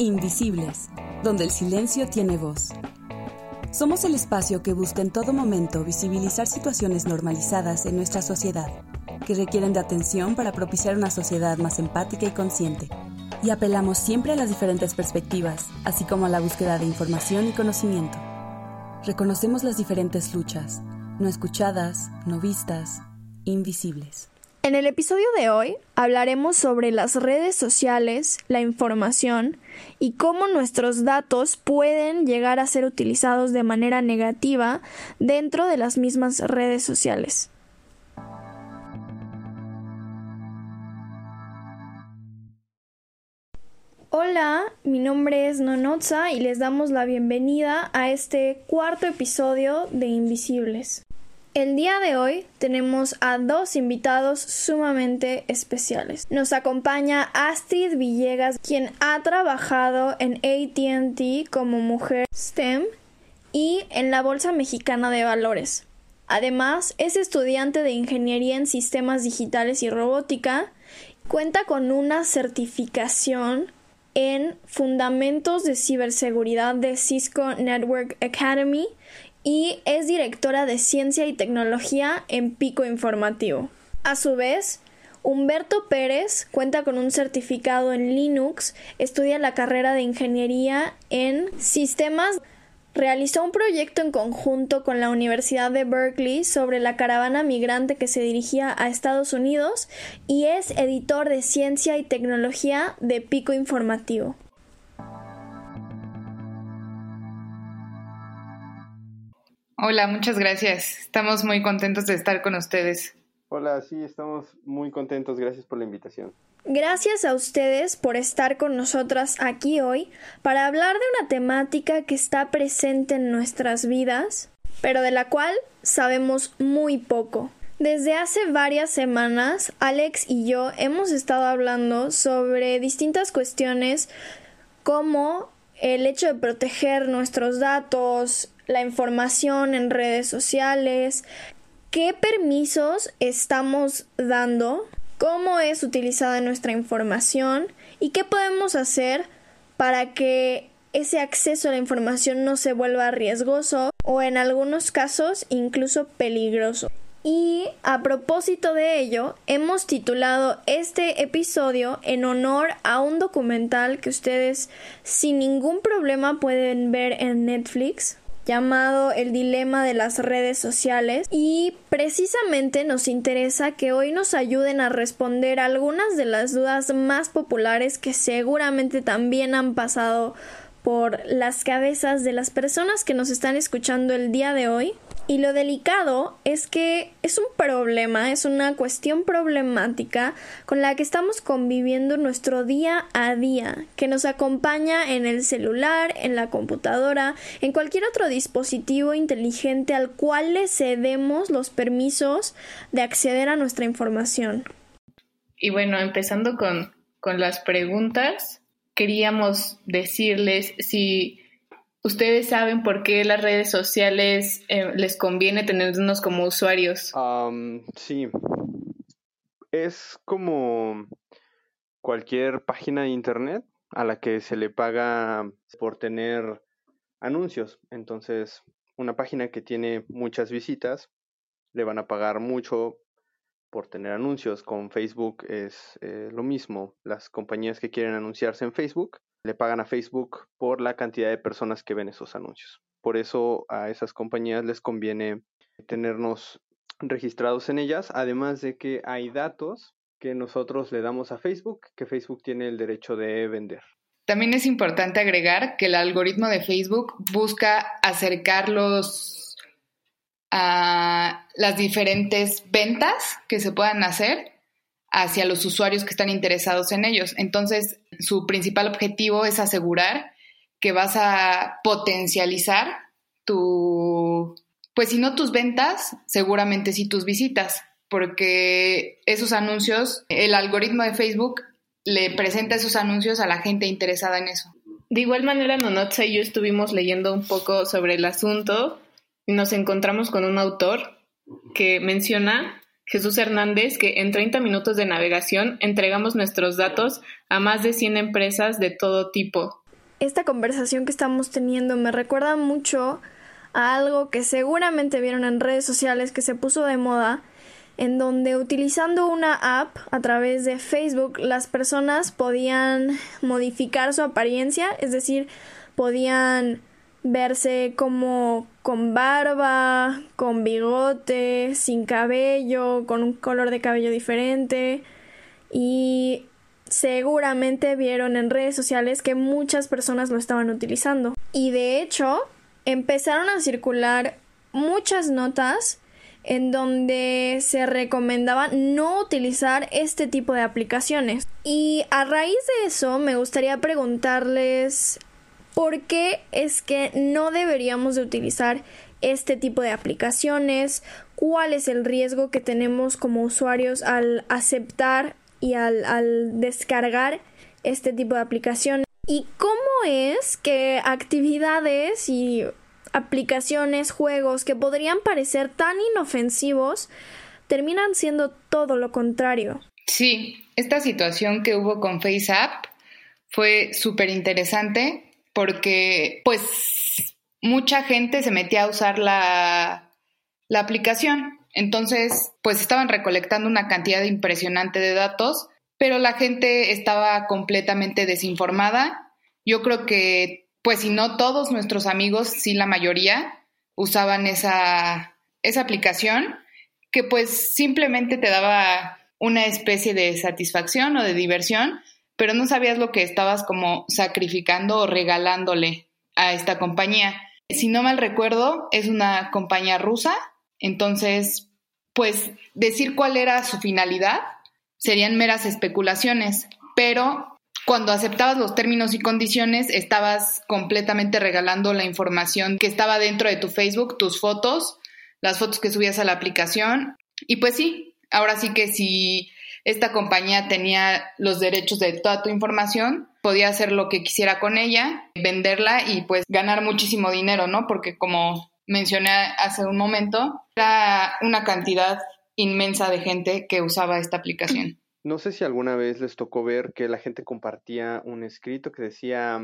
Invisibles, donde el silencio tiene voz. Somos el espacio que busca en todo momento visibilizar situaciones normalizadas en nuestra sociedad, que requieren de atención para propiciar una sociedad más empática y consciente. Y apelamos siempre a las diferentes perspectivas, así como a la búsqueda de información y conocimiento. Reconocemos las diferentes luchas, no escuchadas, no vistas, invisibles. En el episodio de hoy hablaremos sobre las redes sociales, la información y cómo nuestros datos pueden llegar a ser utilizados de manera negativa dentro de las mismas redes sociales. Hola, mi nombre es Nonotza y les damos la bienvenida a este cuarto episodio de Invisibles. El día de hoy tenemos a dos invitados sumamente especiales. Nos acompaña Astrid Villegas, quien ha trabajado en ATT como mujer STEM y en la Bolsa Mexicana de Valores. Además, es estudiante de Ingeniería en Sistemas Digitales y Robótica. Cuenta con una certificación en Fundamentos de Ciberseguridad de Cisco Network Academy y es directora de Ciencia y Tecnología en Pico Informativo. A su vez, Humberto Pérez cuenta con un certificado en Linux, estudia la carrera de Ingeniería en Sistemas, realizó un proyecto en conjunto con la Universidad de Berkeley sobre la caravana migrante que se dirigía a Estados Unidos y es editor de Ciencia y Tecnología de Pico Informativo. Hola, muchas gracias. Estamos muy contentos de estar con ustedes. Hola, sí, estamos muy contentos. Gracias por la invitación. Gracias a ustedes por estar con nosotras aquí hoy para hablar de una temática que está presente en nuestras vidas, pero de la cual sabemos muy poco. Desde hace varias semanas, Alex y yo hemos estado hablando sobre distintas cuestiones como el hecho de proteger nuestros datos, la información en redes sociales, qué permisos estamos dando, cómo es utilizada nuestra información y qué podemos hacer para que ese acceso a la información no se vuelva riesgoso o en algunos casos incluso peligroso. Y a propósito de ello, hemos titulado este episodio en honor a un documental que ustedes sin ningún problema pueden ver en Netflix llamado El dilema de las redes sociales y precisamente nos interesa que hoy nos ayuden a responder algunas de las dudas más populares que seguramente también han pasado por las cabezas de las personas que nos están escuchando el día de hoy. Y lo delicado es que es un problema, es una cuestión problemática con la que estamos conviviendo nuestro día a día, que nos acompaña en el celular, en la computadora, en cualquier otro dispositivo inteligente al cual le cedemos los permisos de acceder a nuestra información. Y bueno, empezando con, con las preguntas, queríamos decirles si ¿Ustedes saben por qué las redes sociales eh, les conviene tenernos como usuarios? sí. Es como cualquier página de internet a la que se le paga por tener anuncios. Entonces, una página que tiene muchas visitas, le van a pagar mucho por tener anuncios. Con Facebook es eh, lo mismo. Las compañías que quieren anunciarse en Facebook le pagan a Facebook por la cantidad de personas que ven esos anuncios. Por eso a esas compañías les conviene tenernos registrados en ellas, además de que hay datos que nosotros le damos a Facebook, que Facebook tiene el derecho de vender. También es importante agregar que el algoritmo de Facebook busca acercarlos a las diferentes ventas que se puedan hacer hacia los usuarios que están interesados en ellos. Entonces, su principal objetivo es asegurar que vas a potencializar tu, pues si no tus ventas, seguramente sí tus visitas, porque esos anuncios, el algoritmo de Facebook le presenta esos anuncios a la gente interesada en eso. De igual manera, Nonotza y yo estuvimos leyendo un poco sobre el asunto y nos encontramos con un autor que menciona Jesús Hernández que en 30 minutos de navegación entregamos nuestros datos a más de 100 empresas de todo tipo. esta conversación que estamos teniendo me recuerda mucho a algo que seguramente vieron en redes sociales que se puso de moda, en donde utilizando una app a través de Facebook las personas podían modificar su apariencia, es decir, podían verse como con barba, con bigote, sin cabello, con un color de cabello diferente y seguramente vieron en redes sociales que muchas personas lo estaban utilizando. Y de hecho, empezaron a circular muchas notas en donde se recomendaba no utilizar este tipo de aplicaciones. Y a raíz de eso me gustaría preguntarles por qué es que no deberíamos de utilizar este tipo de aplicaciones, cuál es el riesgo que tenemos como usuarios al aceptar y al, al descargar este tipo de aplicaciones y cómo es que actividades y aplicaciones, juegos que podrían parecer tan inofensivos terminan siendo todo lo contrario. Sí, esta situación que hubo con FaceApp fue súper interesante porque pues mucha gente se metía a usar la, la aplicación. Entonces, pues estaban recolectando una cantidad impresionante de datos, pero la gente estaba completamente desinformada. Yo creo que pues si no todos nuestros amigos, sí la mayoría, usaban esa, esa aplicación que pues simplemente te daba una especie de satisfacción o de diversión, pero no sabías lo que estabas como sacrificando o regalándole a esta compañía. Si no mal recuerdo, es una compañía rusa, entonces, pues decir cuál era su finalidad serían meras especulaciones, pero cuando aceptabas los términos y condiciones, estabas completamente regalando la información que estaba dentro de tu Facebook, tus fotos, las fotos que subías a la aplicación. Y pues sí, ahora sí que si esta compañía tenía los derechos de toda tu información, podía hacer lo que quisiera con ella, venderla y pues ganar muchísimo dinero, ¿no? Porque como mencioné hace un momento, era una cantidad inmensa de gente que usaba esta aplicación. No sé si alguna vez les tocó ver que la gente compartía un escrito que decía,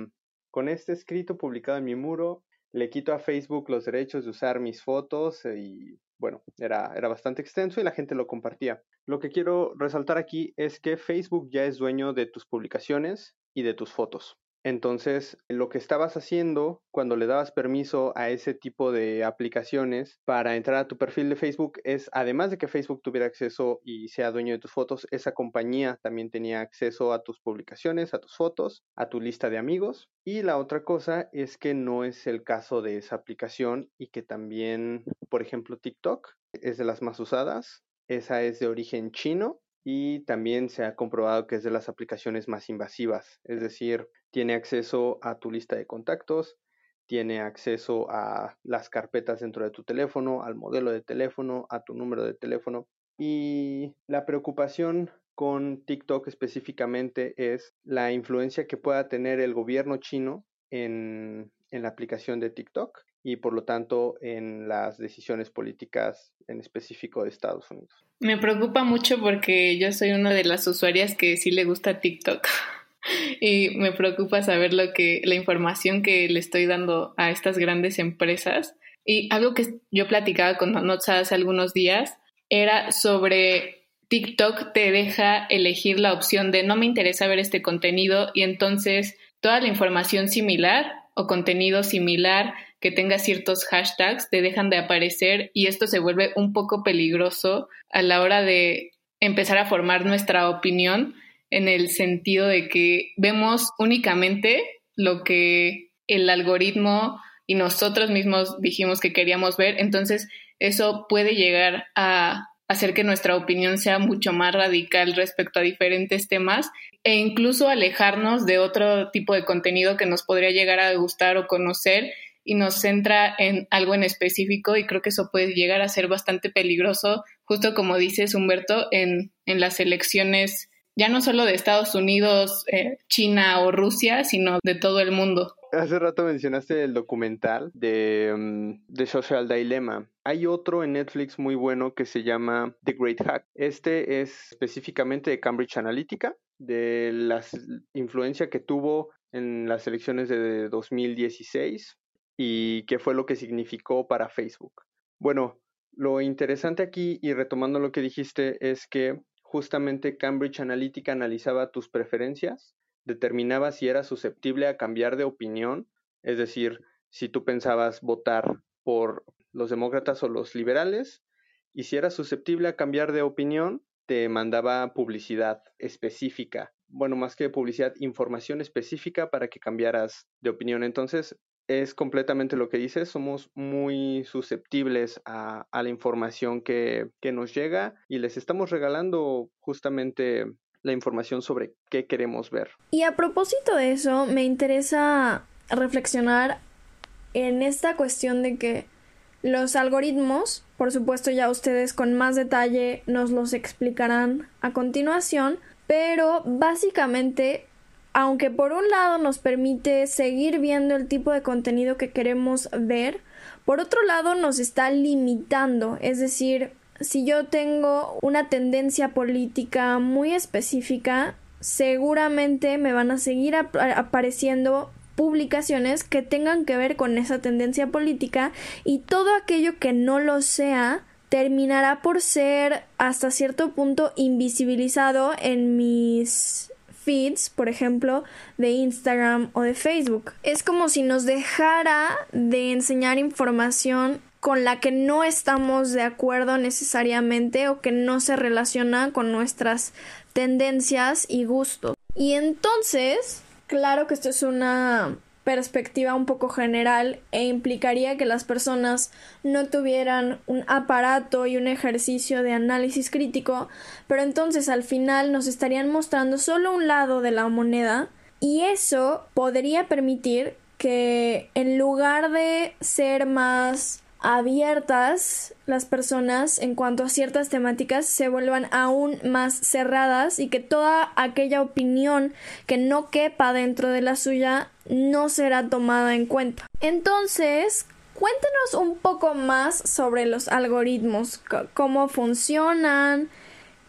con este escrito publicado en mi muro, le quito a Facebook los derechos de usar mis fotos y bueno, era, era bastante extenso y la gente lo compartía. Lo que quiero resaltar aquí es que Facebook ya es dueño de tus publicaciones y de tus fotos. Entonces, lo que estabas haciendo cuando le dabas permiso a ese tipo de aplicaciones para entrar a tu perfil de Facebook es, además de que Facebook tuviera acceso y sea dueño de tus fotos, esa compañía también tenía acceso a tus publicaciones, a tus fotos, a tu lista de amigos. Y la otra cosa es que no es el caso de esa aplicación y que también, por ejemplo, TikTok es de las más usadas. Esa es de origen chino y también se ha comprobado que es de las aplicaciones más invasivas, es decir, tiene acceso a tu lista de contactos, tiene acceso a las carpetas dentro de tu teléfono, al modelo de teléfono, a tu número de teléfono. Y la preocupación con TikTok específicamente es la influencia que pueda tener el gobierno chino en, en la aplicación de TikTok y por lo tanto en las decisiones políticas en específico de Estados Unidos. Me preocupa mucho porque yo soy una de las usuarias que sí le gusta TikTok y me preocupa saber lo que la información que le estoy dando a estas grandes empresas. Y algo que yo platicaba con Notza hace algunos días era sobre TikTok te deja elegir la opción de no me interesa ver este contenido y entonces toda la información similar o contenido similar que tenga ciertos hashtags te dejan de aparecer y esto se vuelve un poco peligroso a la hora de empezar a formar nuestra opinión en el sentido de que vemos únicamente lo que el algoritmo y nosotros mismos dijimos que queríamos ver, entonces eso puede llegar a hacer que nuestra opinión sea mucho más radical respecto a diferentes temas e incluso alejarnos de otro tipo de contenido que nos podría llegar a gustar o conocer y nos centra en algo en específico. Y creo que eso puede llegar a ser bastante peligroso, justo como dices Humberto, en, en las elecciones ya no solo de Estados Unidos, eh, China o Rusia, sino de todo el mundo. Hace rato mencionaste el documental de, mm, de, Social Dilemma. Hay otro en Netflix muy bueno que se llama The Great Hack. Este es específicamente de Cambridge Analytica de la influencia que tuvo en las elecciones de 2016 y qué fue lo que significó para Facebook. Bueno, lo interesante aquí y retomando lo que dijiste es que justamente Cambridge Analytica analizaba tus preferencias, determinaba si eras susceptible a cambiar de opinión, es decir, si tú pensabas votar por los demócratas o los liberales, y si eras susceptible a cambiar de opinión, te mandaba publicidad específica. Bueno, más que publicidad, información específica para que cambiaras de opinión. Entonces, es completamente lo que dices, somos muy susceptibles a, la información que, que, nos llega y les estamos regalando justamente la información sobre qué queremos ver. Y a propósito de eso, me interesa reflexionar en esta cuestión de que los algoritmos, por supuesto ya ustedes con más detalle nos los explicarán a continuación, pero básicamente aunque por un lado nos permite seguir viendo el tipo de contenido que queremos ver, por otro lado nos está limitando, es decir, si yo tengo una tendencia política muy específica, seguramente me van a seguir apareciendo publicaciones que tengan que ver con esa tendencia política y todo aquello que no lo sea terminará por ser hasta cierto punto invisibilizado en mis feeds, por ejemplo, de Instagram o de Facebook. Es como si nos dejara de enseñar información con la que no estamos de acuerdo necesariamente o que no se relaciona con nuestras tendencias y gustos. Y entonces, claro que esto es una perspectiva un poco general e implicaría que las personas no tuvieran un aparato y un ejercicio de análisis crítico, pero entonces al final nos estarían mostrando solo un lado de la moneda y eso podría permitir que en lugar de ser más abiertas las personas en cuanto a ciertas temáticas se vuelvan aún más cerradas y que toda aquella opinión que no quepa dentro de la suya no será tomada en cuenta. Entonces, cuéntenos un poco más sobre los algoritmos, cómo funcionan,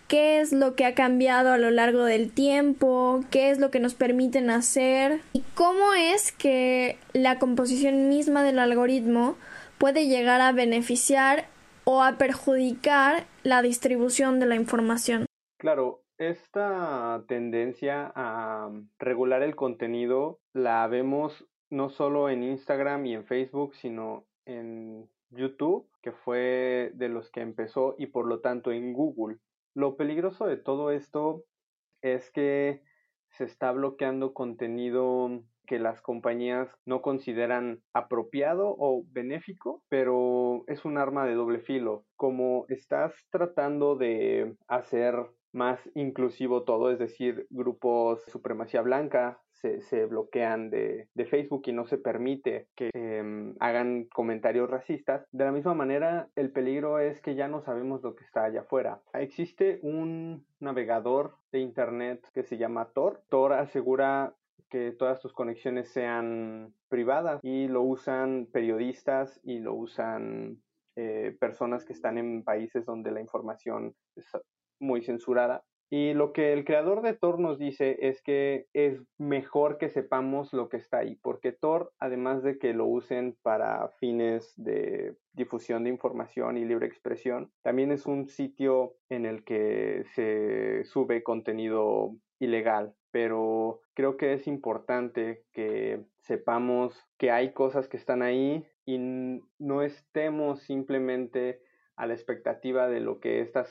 qué es lo que ha cambiado a lo largo del tiempo, qué es lo que nos permiten hacer y cómo es que la composición misma del algoritmo puede llegar a beneficiar o a perjudicar la distribución de la información. Claro, esta tendencia a regular el contenido la vemos no solo en Instagram y en Facebook, sino en YouTube, que fue de los que empezó, y por lo tanto en Google. Lo peligroso de todo esto es que se está bloqueando contenido que las compañías no consideran apropiado o benéfico, pero es un arma de doble filo. Como estás tratando de hacer más inclusivo todo, es decir, grupos de supremacía blanca se, bloquean de, Facebook y no se permite que em, hagan comentarios racistas. De la misma manera, el peligro es que ya no sabemos lo que está allá afuera. Existe un navegador de Internet que se llama Tor. Tor asegura que todas tus conexiones sean privadas y lo usan periodistas y lo usan eh, personas que están en países donde la información es muy censurada. Y lo que el creador de Tor nos dice es que es mejor que sepamos lo que está ahí, porque Tor, además de que lo usen para fines de difusión de información y libre expresión, también es un sitio en el que se sube contenido ilegal pero creo que es importante que sepamos que hay cosas que están ahí y no estemos simplemente a la expectativa de lo que estas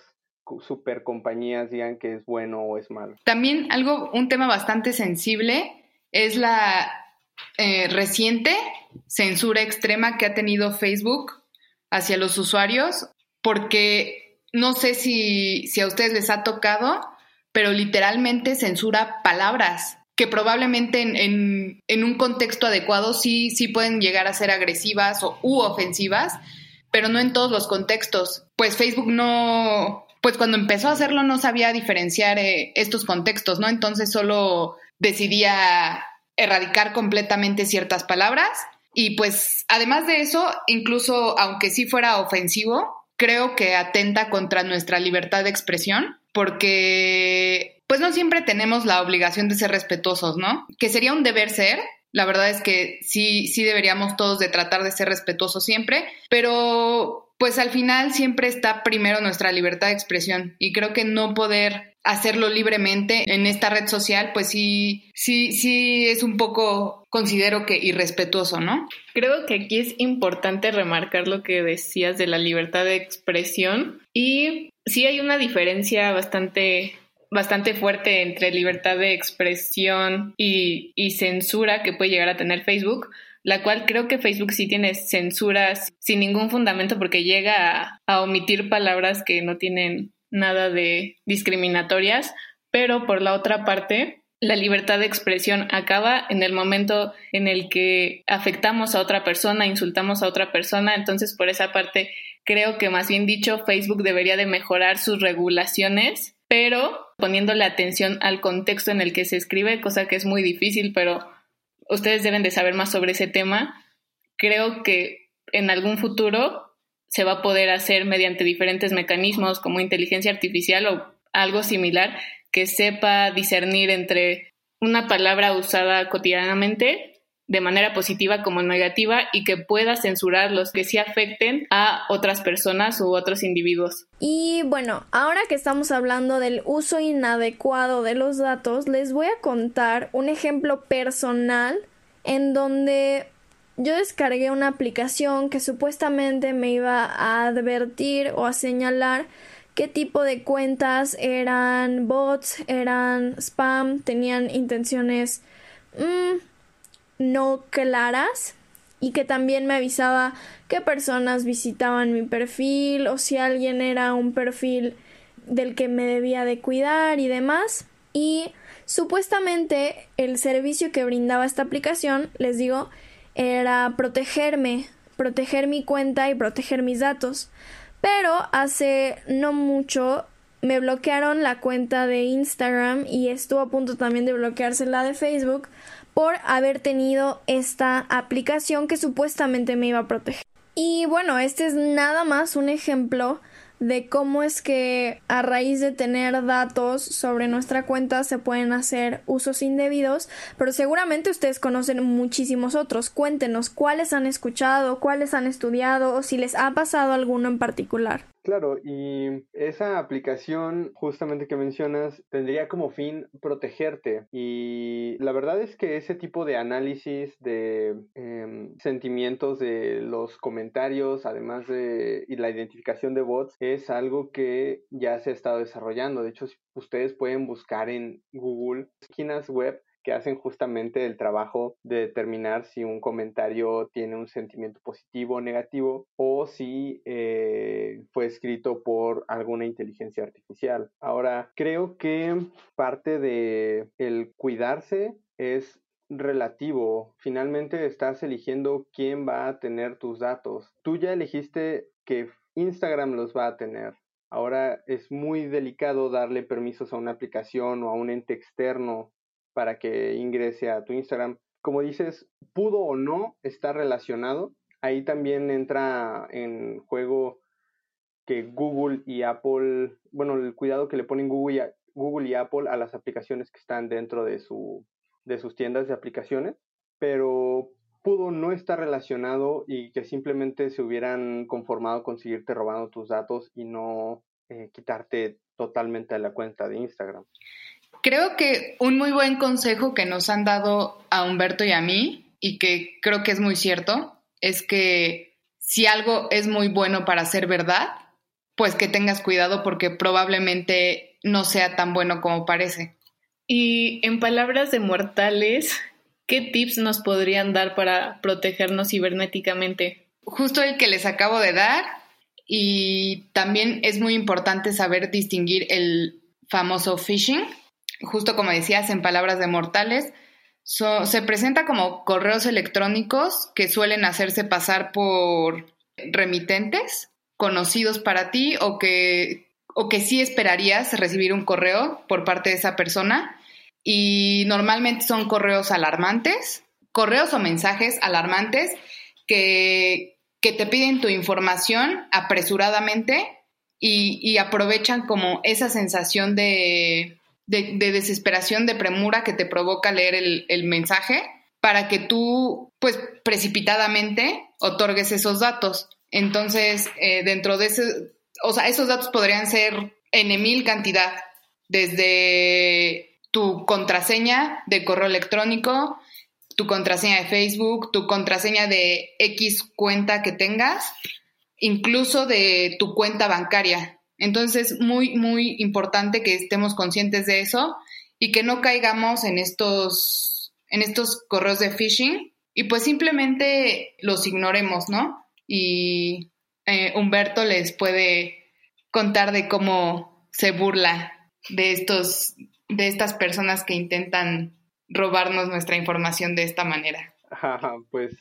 super compañías digan que es bueno o es malo. También algo, un tema bastante sensible es la eh, reciente censura extrema que ha tenido Facebook hacia los usuarios, porque no sé si, si a ustedes les ha tocado, pero literalmente censura palabras que probablemente en, un contexto adecuado sí, sí pueden llegar a ser agresivas o, u ofensivas, pero no en todos los contextos. Pues Facebook no, pues cuando empezó a hacerlo no sabía diferenciar eh, estos contextos, ¿no? Entonces solo decidía erradicar completamente ciertas palabras y pues además de eso, incluso aunque sí fuera ofensivo, creo que atenta contra nuestra libertad de expresión porque pues no siempre tenemos la obligación de ser respetuosos, ¿no? Que sería un deber ser. La verdad es que sí, sí deberíamos todos de tratar de ser respetuosos siempre, pero pues al final siempre está primero nuestra libertad de expresión y creo que no poder hacerlo libremente en esta red social, pues sí, sí, sí es un poco, considero que irrespetuoso, ¿no? Creo que aquí es importante remarcar lo que decías de la libertad de expresión y sí hay una diferencia bastante bastante fuerte entre libertad de expresión y, y censura que puede llegar a tener Facebook, la cual creo que Facebook sí tiene censuras sin ningún fundamento porque llega a, omitir palabras que no tienen nada de discriminatorias, pero por la otra parte, la libertad de expresión acaba en el momento en el que afectamos a otra persona, insultamos a otra persona, entonces por esa parte creo que más bien dicho Facebook debería de mejorar sus regulaciones pero poniéndole atención al contexto en el que se escribe, cosa que es muy difícil, pero ustedes deben de saber más sobre ese tema. Creo que en algún futuro se va a poder hacer mediante diferentes mecanismos como inteligencia artificial o algo similar que sepa discernir entre una palabra usada cotidianamente de manera positiva como negativa y que pueda censurar los que sí afecten a otras personas u otros individuos. Y bueno, ahora que estamos hablando del uso inadecuado de los datos, les voy a contar un ejemplo personal en donde yo descargué una aplicación que supuestamente me iba a advertir o a señalar qué tipo de cuentas eran bots, eran spam, tenían intenciones mmm, no claras y que también me avisaba qué personas visitaban mi perfil o si alguien era un perfil del que me debía de cuidar y demás. Y supuestamente el servicio que brindaba esta aplicación, les digo, era protegerme, proteger mi cuenta y proteger mis datos. Pero hace no mucho me bloquearon la cuenta de Instagram y estuvo a punto también de bloquearse la de Facebook por haber tenido esta aplicación que supuestamente me iba a proteger. Y bueno, este es nada más un ejemplo de cómo es que a raíz de tener datos sobre nuestra cuenta se pueden hacer usos indebidos, pero seguramente ustedes conocen muchísimos otros. Cuéntenos cuáles han escuchado, cuáles han estudiado o si les ha pasado alguno en particular. Claro, y esa aplicación justamente que mencionas tendría como fin protegerte y la verdad es que ese tipo de análisis de em, sentimientos de los comentarios, además de y la identificación de bots, es algo que ya se ha estado desarrollando. De hecho, ustedes pueden buscar en Google esquinas web que hacen justamente el trabajo de determinar si un comentario tiene un sentimiento positivo o negativo o si eh, fue escrito por alguna inteligencia artificial. Ahora, creo que parte de el cuidarse es relativo. Finalmente estás eligiendo quién va a tener tus datos. Tú ya elegiste que Instagram los va a tener. Ahora es muy delicado darle permisos a una aplicación o a un ente externo para que ingrese a tu Instagram. Como dices, pudo o no estar relacionado. Ahí también entra en juego que Google y Apple, bueno, el cuidado que le ponen Google y, Google y Apple a las aplicaciones que están dentro de, su, de sus tiendas de aplicaciones, pero pudo no estar relacionado y que simplemente se hubieran conformado con seguirte robando tus datos y no eh, quitarte totalmente la cuenta de Instagram. Creo que un muy buen consejo que nos han dado a Humberto y a mí, y que creo que es muy cierto, es que si algo es muy bueno para ser verdad, pues que tengas cuidado porque probablemente no sea tan bueno como parece. Y en palabras de mortales, ¿qué tips nos podrían dar para protegernos cibernéticamente? Justo el que les acabo de dar y también es muy importante saber distinguir el famoso phishing, justo como decías, en palabras de mortales, se presenta como correos electrónicos que suelen hacerse pasar por remitentes conocidos para ti o que, o que sí esperarías recibir un correo por parte de esa persona. Y normalmente son correos alarmantes, correos o mensajes alarmantes que, que te piden tu información apresuradamente y, y aprovechan como esa sensación de, de, desesperación, de premura que te provoca leer el, mensaje para que tú, pues precipitadamente, otorgues esos datos. Entonces, eh, dentro de ese, o sea, esos datos podrían ser en mil cantidad, desde tu contraseña de correo electrónico, tu contraseña de Facebook, tu contraseña de X cuenta que tengas, incluso de tu cuenta bancaria. Entonces, muy, muy importante que estemos conscientes de eso y que no caigamos en estos, en estos correos de phishing y pues simplemente los ignoremos, ¿no? Y eh, Humberto les puede contar de cómo se burla de estos, de estas personas que intentan robarnos nuestra información de esta manera. pues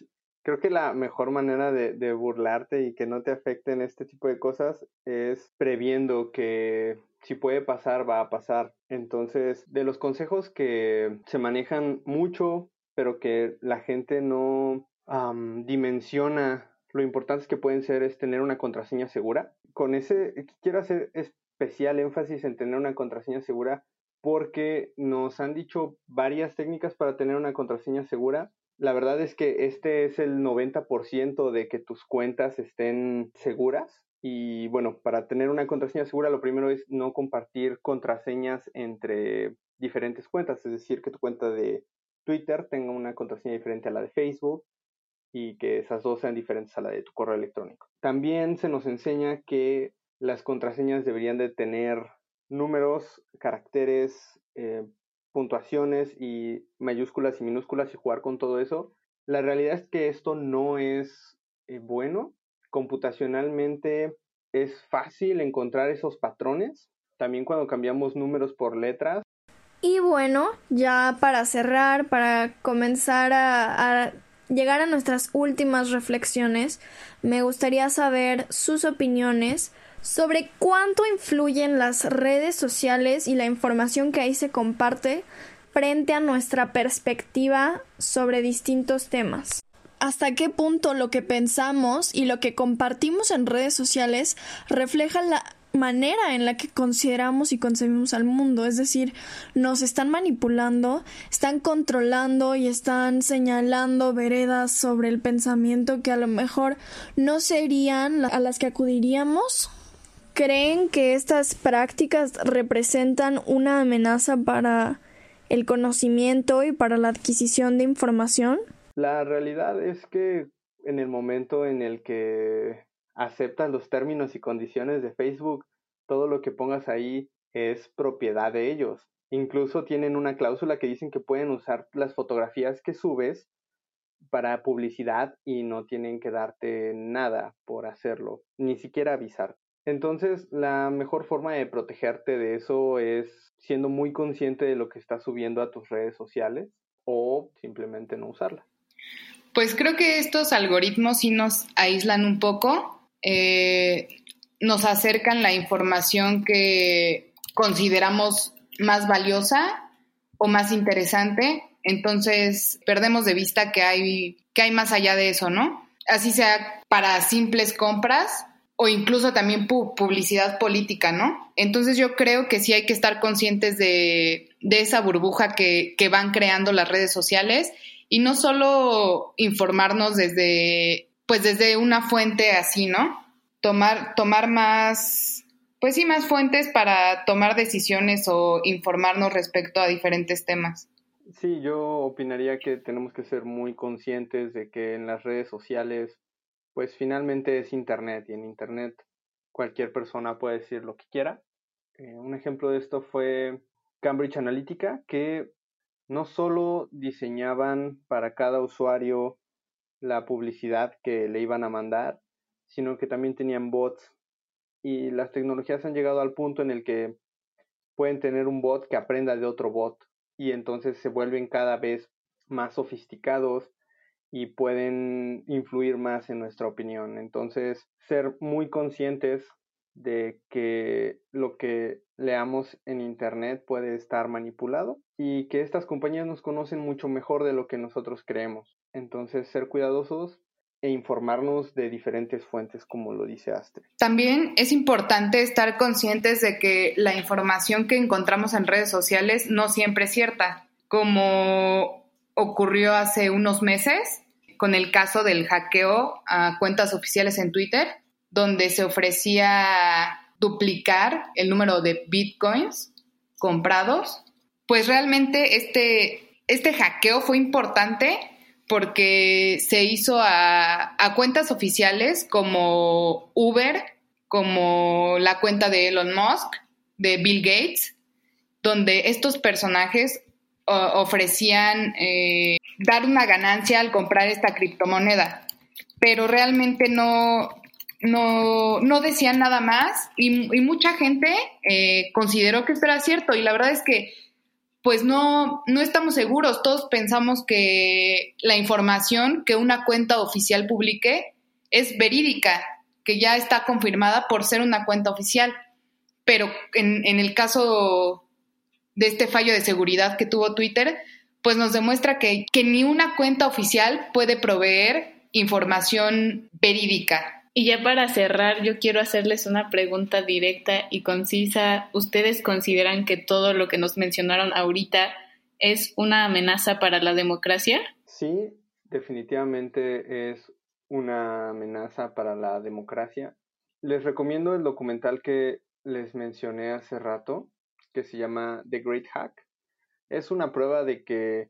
creo que la mejor manera de, burlarte y que no te afecten este tipo de cosas es previendo que si puede pasar, va a pasar. Entonces, de los consejos que se manejan mucho, pero que la gente no dimensiona lo importante que pueden ser es tener una contraseña segura. Con ese, quiero hacer especial énfasis en tener una contraseña segura porque nos han dicho varias técnicas para tener una contraseña segura. La verdad es que este es el 90% de que tus cuentas estén seguras. Y bueno, para tener una contraseña segura, lo primero es no compartir contraseñas entre diferentes cuentas, es decir, que tu cuenta de Twitter tenga una contraseña diferente a la de Facebook y que esas dos sean diferentes a la de tu correo electrónico. También se nos enseña que las contraseñas deberían de tener números, caracteres, eh, puntuaciones y mayúsculas y minúsculas y jugar con todo eso. La realidad es que esto no es eh, bueno. Computacionalmente es fácil encontrar esos patrones. También cuando cambiamos números por letras. Y bueno, ya para cerrar, para comenzar a llegar a nuestras últimas reflexiones, me gustaría saber sus opiniones sobre cuánto influyen las redes sociales y la información que ahí se comparte frente a nuestra perspectiva sobre distintos temas. ¿Hasta qué punto lo que pensamos y lo que compartimos en redes sociales refleja la manera en la que consideramos y concebimos al mundo. Es decir, nos están manipulando, están controlando y están señalando veredas sobre el pensamiento que a lo mejor no serían a las que acudiríamos. ¿Creen que estas prácticas representan una amenaza para el conocimiento y para la adquisición de información? La realidad es que en el momento en el que aceptas los términos y condiciones de Facebook, todo lo que pongas ahí es propiedad de ellos. Incluso tienen una cláusula que dicen que pueden usar las fotografías que subes para publicidad y no tienen que darte nada por hacerlo, ni siquiera avisar. Entonces, la mejor forma de protegerte de eso es siendo muy consciente de lo que estás subiendo a tus redes sociales o simplemente no usarlas. Pues creo que estos algoritmos sí nos aíslan un poco eh, nos acercan la información que consideramos más valiosa o más interesante, entonces perdemos de vista que hay, que hay más allá de eso, ¿no? Así sea para simples compras o incluso también publicidad política, ¿no? Entonces yo creo que sí hay que estar conscientes de, de esa burbuja que, que van creando las redes sociales y no solo informarnos desde pues desde una fuente así, ¿no? Tomar, tomar más, pues sí, más fuentes para tomar decisiones o informarnos respecto a diferentes temas. Sí, yo opinaría que tenemos que ser muy conscientes de que en las redes sociales, pues finalmente es Internet y en Internet cualquier persona puede decir lo que quiera. Eh, un ejemplo de esto fue Cambridge Analytica, que no solo diseñaban para cada usuario la publicidad que le iban a mandar, sino que también tenían bots. Y las tecnologías han llegado al punto en el que pueden tener un bot que aprenda de otro bot y entonces se vuelven cada vez más sofisticados y pueden influir más en nuestra opinión. Entonces, ser muy conscientes de que lo que leamos en Internet puede estar manipulado y que estas compañías nos conocen mucho mejor de lo que nosotros creemos. Entonces, ser cuidadosos e informarnos de diferentes fuentes, como lo dice Astrid. También es importante estar conscientes de que la información que encontramos en redes sociales no siempre es cierta, como ocurrió hace unos meses con el caso del hackeo a cuentas oficiales en Twitter, donde se ofrecía duplicar el número de bitcoins comprados. Pues realmente este, este hackeo fue importante porque se hizo a, cuentas oficiales como Uber, como la cuenta de Elon Musk, de Bill Gates, donde estos personajes ofrecían eh, dar una ganancia al comprar esta criptomoneda, pero realmente no, no, no decían nada más y, mucha gente eh, consideró que esto era cierto y la verdad es que pues no, no estamos seguros. Todos pensamos que la información que una cuenta oficial publique es verídica, que ya está confirmada por ser una cuenta oficial. Pero en, en el caso de este fallo de seguridad que tuvo Twitter, pues nos demuestra que, que ni una cuenta oficial puede proveer información verídica. Y ya para cerrar, yo quiero hacerles una pregunta directa y concisa. ¿Ustedes consideran que todo lo que nos mencionaron ahorita es una amenaza para la democracia? Sí, definitivamente es una amenaza para la democracia. Les recomiendo el documental que les mencioné hace rato, que se llama The Great Hack. Es una prueba de que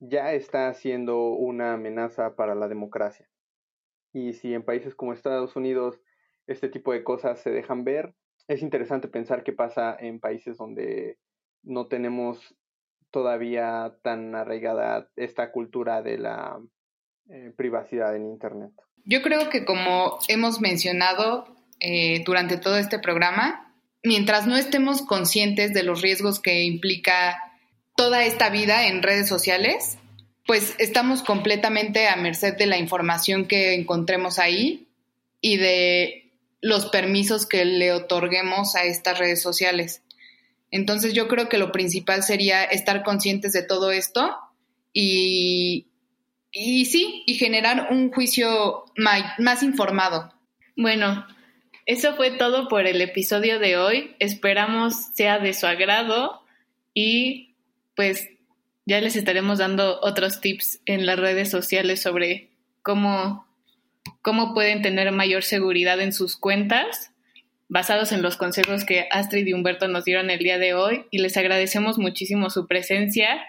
ya está siendo una amenaza para la democracia. Y si en países como Estados Unidos este tipo de cosas se dejan ver, es interesante pensar qué pasa en países donde no tenemos todavía tan arraigada esta cultura de la eh, privacidad en Internet. Yo creo que como hemos mencionado eh, durante todo este programa, mientras no estemos conscientes de los riesgos que implica toda esta vida en redes sociales, pues estamos completamente a merced de la información que encontremos ahí y de los permisos que le otorguemos a estas redes sociales. Entonces yo creo que lo principal sería estar conscientes de todo esto y, y sí, y generar un juicio más informado. Bueno, eso fue todo por el episodio de hoy. Esperamos sea de su agrado y pues ya les estaremos dando otros tips en las redes sociales sobre cómo, cómo pueden tener mayor seguridad en sus cuentas, basados en los consejos que Astrid y Humberto nos dieron el día de hoy. Y les agradecemos muchísimo su presencia.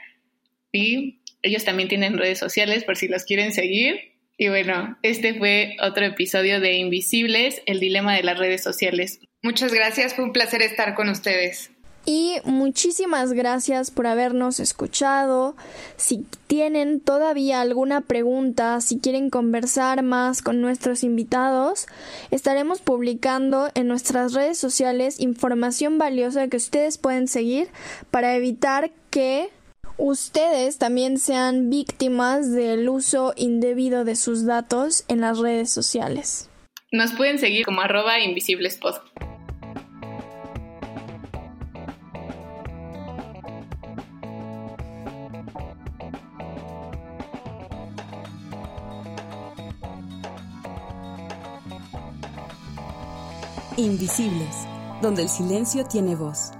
Y ellos también tienen redes sociales por si los quieren seguir. Y bueno, este fue otro episodio de Invisibles, el dilema de las redes sociales. Muchas gracias, fue un placer estar con ustedes. Y muchísimas gracias por habernos escuchado. Si tienen todavía alguna pregunta, si quieren conversar más con nuestros invitados, estaremos publicando en nuestras redes sociales información valiosa que ustedes pueden seguir para evitar que ustedes también sean víctimas del uso indebido de sus datos en las redes sociales. Nos pueden seguir como arroba invisiblespod. Invisibles, donde el silencio tiene voz.